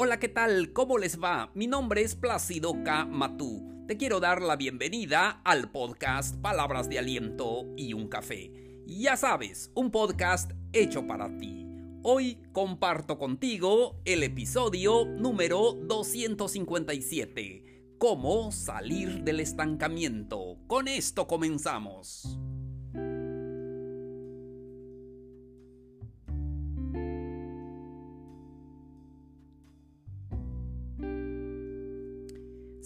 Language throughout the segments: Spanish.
Hola, ¿qué tal? ¿Cómo les va? Mi nombre es Plácido K. Matú. Te quiero dar la bienvenida al podcast Palabras de Aliento y un Café. Ya sabes, un podcast hecho para ti. Hoy comparto contigo el episodio número 257. Cómo salir del estancamiento. Con esto comenzamos.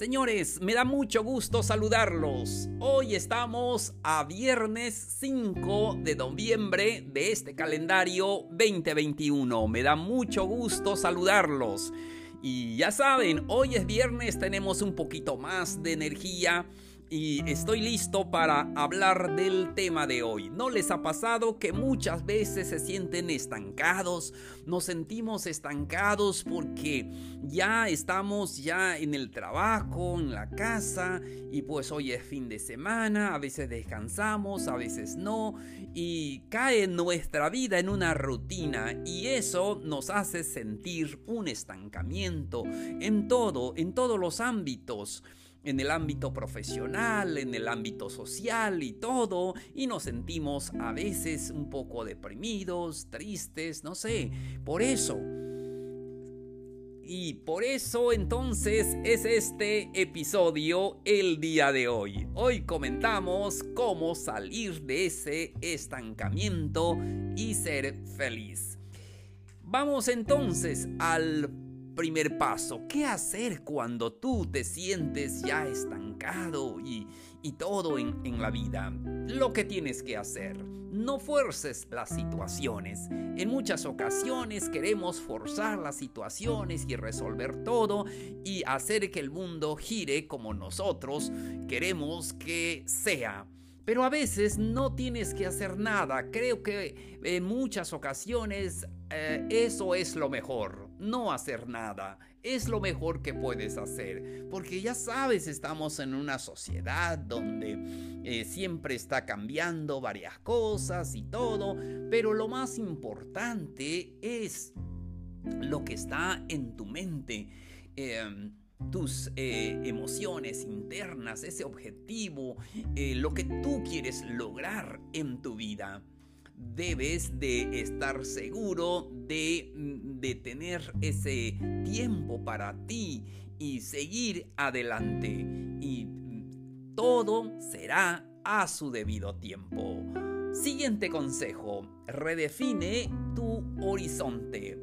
Señores, me da mucho gusto saludarlos. Hoy estamos a viernes 5 de noviembre de este calendario 2021. Me da mucho gusto saludarlos. Y ya saben, hoy es viernes, tenemos un poquito más de energía y estoy listo para hablar del tema de hoy. ¿No les ha pasado que muchas veces se sienten estancados? Nos sentimos estancados porque ya estamos ya en el trabajo, en la casa y pues hoy es fin de semana, a veces descansamos, a veces no y cae nuestra vida en una rutina y eso nos hace sentir un estancamiento en todo, en todos los ámbitos en el ámbito profesional, en el ámbito social y todo, y nos sentimos a veces un poco deprimidos, tristes, no sé, por eso. Y por eso entonces es este episodio el día de hoy. Hoy comentamos cómo salir de ese estancamiento y ser feliz. Vamos entonces al primer paso. ¿Qué hacer cuando tú te sientes ya estancado y, todo en, en, la vida? Lo que tienes que hacer. No fuerces las situaciones. En muchas ocasiones queremos forzar las situaciones y resolver todo y hacer que el mundo gire como nosotros queremos que sea. Pero a veces no tienes que hacer nada. Creo que en muchas ocasiones eh, eso es lo mejor. No hacer nada. Es lo mejor que puedes hacer. Porque ya sabes, estamos en una sociedad donde eh, siempre está cambiando varias cosas y todo. Pero lo más importante es lo que está en tu mente. Em, tus eh, emociones internas, ese objetivo, eh, lo que tú quieres lograr en tu vida. Debes de estar seguro de, mm, de tener ese tiempo para ti y seguir adelante. Y mm, todo será a su debido tiempo. Siguiente consejo, redefine tu horizonte.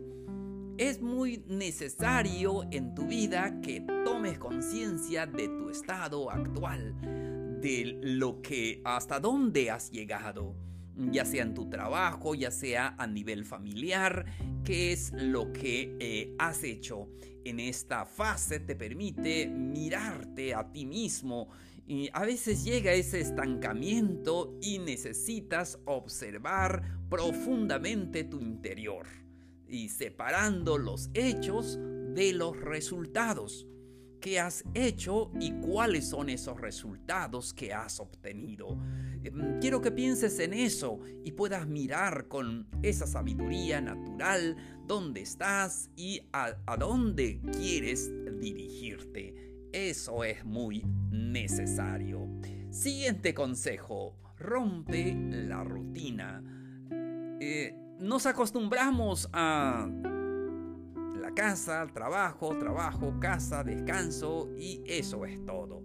Es muy necesario en tu vida que tomes conciencia de tu estado actual, de lo que hasta dónde has llegado, ya sea en tu trabajo, ya sea a nivel familiar, qué es lo que eh, has hecho. En esta fase te permite mirarte a ti mismo y a veces llega ese estancamiento y necesitas observar profundamente tu interior y separando los hechos de los resultados. ¿Qué has hecho y cuáles son esos resultados que has obtenido? Em, quiero que pienses en eso y puedas mirar con esa sabiduría natural dónde estás y a, a dónde quieres dirigirte. Eso es muy necesario. Siguiente consejo, rompe la rutina. Eh, nos acostumbramos a casa, trabajo, trabajo, casa, descanso y eso es todo.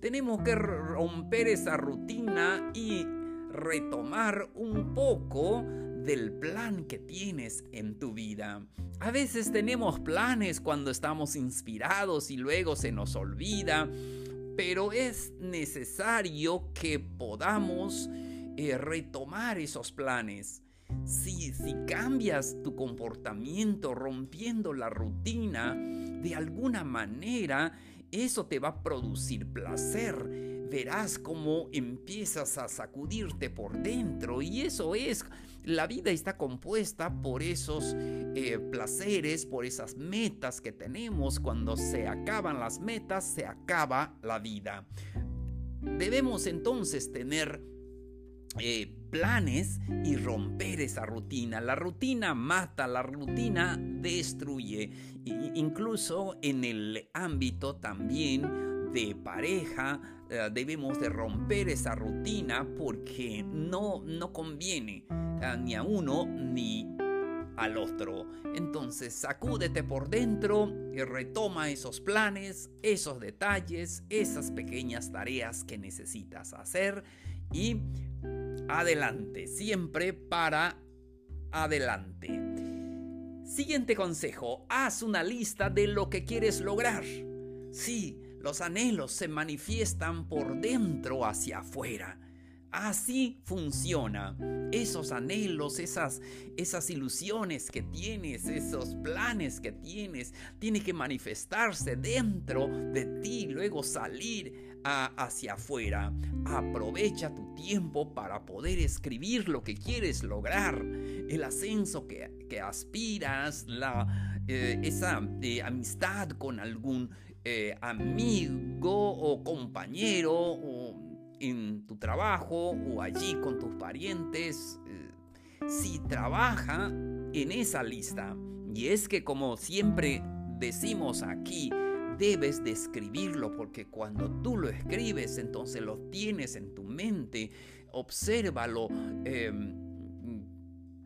Tenemos que romper esa rutina y retomar un poco del plan que tienes en tu vida. A veces tenemos planes cuando estamos inspirados y luego se nos olvida, pero es necesario que podamos eh, retomar esos planes. Si, cambias tu comportamiento rompiendo la rutina, de alguna manera eso te va a producir placer. Verás cómo empiezas a sacudirte por dentro y eso es, la vida está compuesta por esos eh, placeres, por esas metas que tenemos. Cuando se acaban las metas, se acaba la vida. Debemos entonces tener eh, planes y romper esa rutina. La rutina mata, la rutina destruye. incluso en el ámbito también de pareja, eh, debemos de romper esa rutina porque no, no conviene eh, ni a uno ni al otro. Entonces sacúdete por dentro y retoma esos planes, esos detalles, esas pequeñas tareas que necesitas hacer y adelante, siempre para adelante. Siguiente consejo, haz una lista de lo que quieres lograr. Sí, los anhelos se manifiestan por dentro hacia afuera. Así funciona. Esos anhelos, esas, esas ilusiones que tienes, esos planes que tienes, tiene que manifestarse dentro de ti, luego salir hacia afuera. Aprovecha tu tiempo para poder escribir lo que quieres lograr, el ascenso que, aspiras, la, eh, esa eh, amistad con algún eh, amigo o compañero en tu trabajo o allí con tus parientes, eh, si trabaja en esa lista. Y es que como siempre decimos aquí, debes de escribirlo porque cuando tú lo escribes entonces lo tienes en tu mente, obsérvalo em,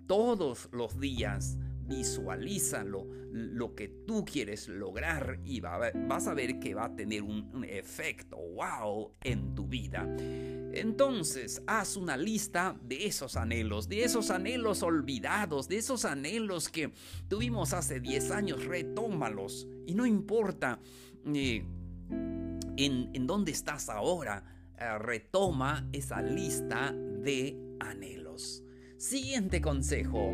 todos los días visualízalo, lo que tú quieres lograr y vas a ver que va a tener un, efecto wow en tu vida. Entonces, haz una lista de esos anhelos, de esos anhelos olvidados, de esos anhelos que tuvimos hace 10 años, retómalos. Y no importa eh, en, en dónde estás ahora, eh, retoma esa lista de anhelos. Siguiente consejo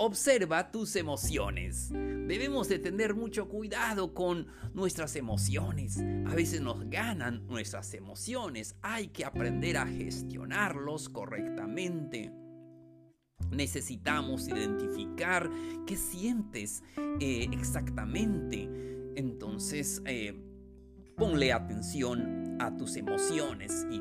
Observa tus emociones. Debemos de tener mucho cuidado con nuestras emociones. A veces nos ganan nuestras emociones. Hay que aprender a gestionarlos correctamente. Necesitamos identificar qué sientes eh, exactamente. Entonces, eh, ponle atención a tus emociones y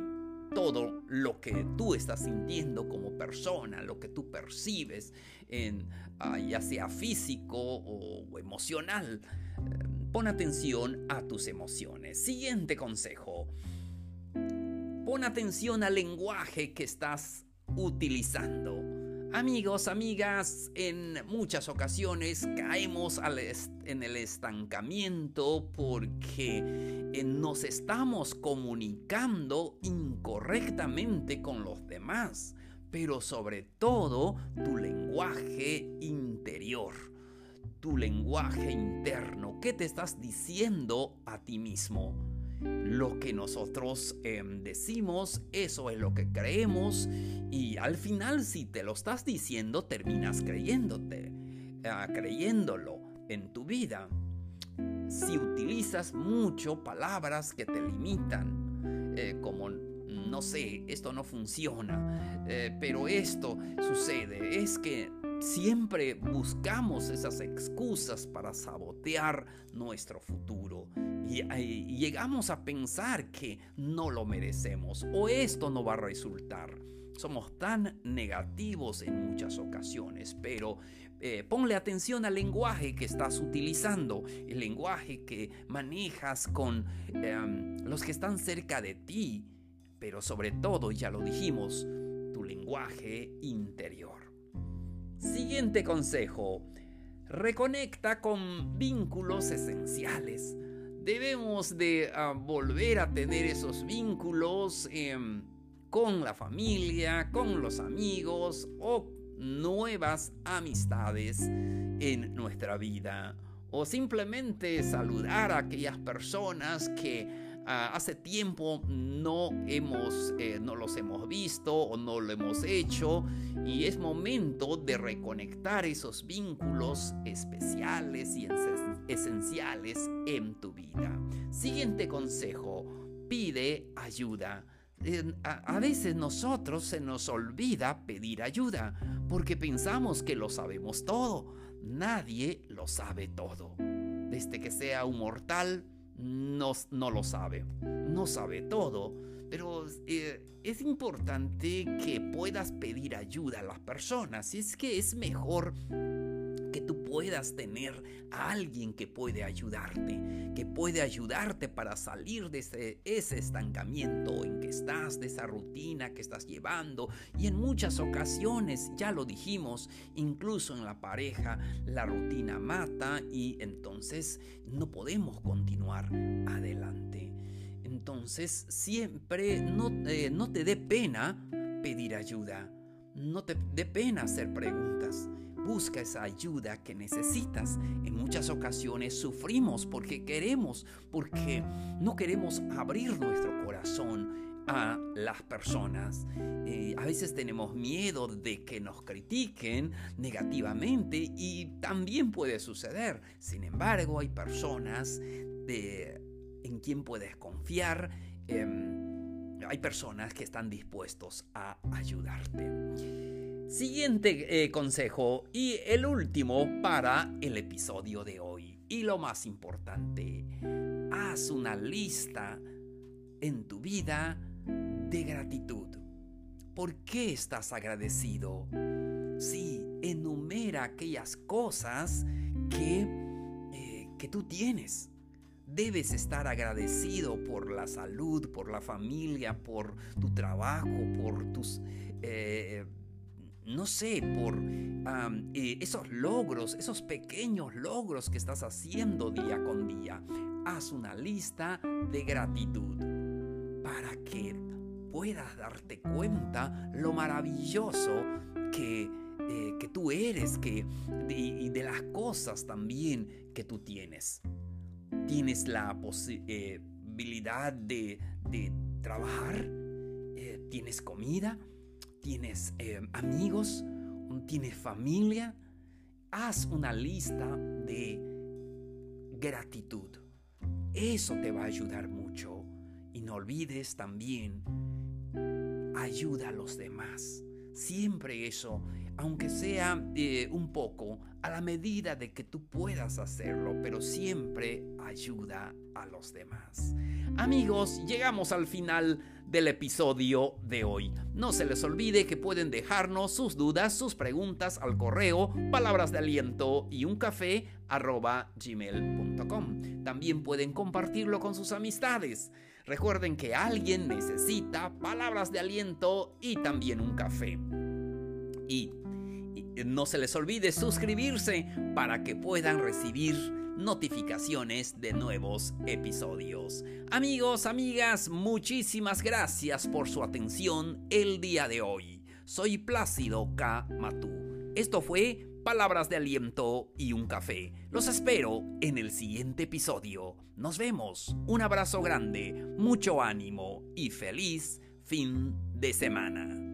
todo lo que tú estás sintiendo como persona, lo que tú percibes, en, ah, ya sea físico o emocional. Em, pon atención a tus emociones. Siguiente consejo. Pon atención al lenguaje que estás utilizando. Amigos, amigas, en muchas ocasiones caemos en el estancamiento porque eh, nos estamos comunicando incorrectamente con los demás, pero sobre todo tu lenguaje interior, tu lenguaje interno, ¿qué te estás diciendo a ti mismo? Lo que nosotros em, decimos, eso es lo que creemos y al final si te lo estás diciendo terminas creyéndote, ah, creyéndolo en tu vida. Si utilizas mucho palabras que te limitan, eh, como no sé, esto no funciona, eh, pero esto sucede, es que siempre buscamos esas excusas para sabotear nuestro futuro y, llegamos a pensar que no lo merecemos o esto no va a resultar. Somos tan negativos en muchas ocasiones, pero eh, ponle atención al lenguaje que estás utilizando, el lenguaje que manejas con em, los que están cerca de ti, pero sobre todo, ya lo dijimos, tu lenguaje interior. Siguiente consejo. Reconecta con vínculos esenciales debemos de ah, volver a tener esos vínculos em, con la familia, con los amigos o nuevas amistades en nuestra vida. O simplemente saludar a aquellas personas que Ah, hace tiempo no hemos, eh, no los hemos visto o no lo hemos hecho y es momento de reconectar esos vínculos especiales y esenciales en tu vida. Siguiente consejo, pide ayuda. A veces nosotros se nos olvida pedir ayuda porque pensamos que lo sabemos todo. Nadie lo sabe todo. Desde que sea un mortal, no, no lo sabe, no sabe todo, pero eh, es importante que puedas pedir ayuda a las personas. Es que es mejor tú puedas tener a alguien que puede ayudarte, que puede ayudarte para salir de ese, estancamiento en que estás, de esa rutina que estás llevando. Y en muchas ocasiones, ya lo dijimos, incluso en la pareja, la rutina mata y entonces no podemos continuar adelante. Entonces siempre no, no te dé pena pedir ayuda, no te dé pena hacer preguntas. Busca esa ayuda que necesitas. En muchas ocasiones sufrimos porque queremos, porque no queremos abrir nuestro corazón a las personas. Eh, a veces tenemos miedo de que nos critiquen negativamente y también puede suceder. Sin embargo, hay personas de en quien puedes confiar. Em, hay personas que están dispuestos a ayudarte. Siguiente eh, consejo y el último para el episodio de hoy. Y lo más importante, haz una lista en tu vida de gratitud. ¿Por qué estás agradecido? Sí, enumera aquellas cosas que, eh, que tú tienes Debes estar agradecido por la salud, por la familia, por tu trabajo, por tus... Eh, no sé, por eh, esos logros, esos pequeños logros que estás haciendo día con día. Haz una lista de gratitud para que puedas darte cuenta lo maravilloso que, eh, que tú eres que, y de las cosas también que tú tienes tienes la posibilidad de, trabajar, eh, tienes comida, tienes eh, amigos, tienes familia. Haz una lista de gratitud. Eso te va a ayudar mucho. Y no olvides también, ayuda a los demás. Siempre eso, aunque sea eh, un poco, a la medida de que tú puedas hacerlo, pero siempre ayuda a los demás. Amigos, llegamos al final del episodio de hoy. No se les olvide que pueden dejarnos sus dudas, sus preguntas al correo palabras de aliento y un café gmail.com. También pueden compartirlo con sus amistades. Recuerden que alguien necesita palabras de aliento y también un café. Y, no se les olvide suscribirse para que puedan recibir notificaciones de nuevos episodios. Amigos, amigas, muchísimas gracias por su atención el día de hoy. Soy Plácido K. Matú. Esto fue palabras de aliento y un café. Los espero en el siguiente episodio. Nos vemos. Un abrazo grande, mucho ánimo y feliz fin de semana.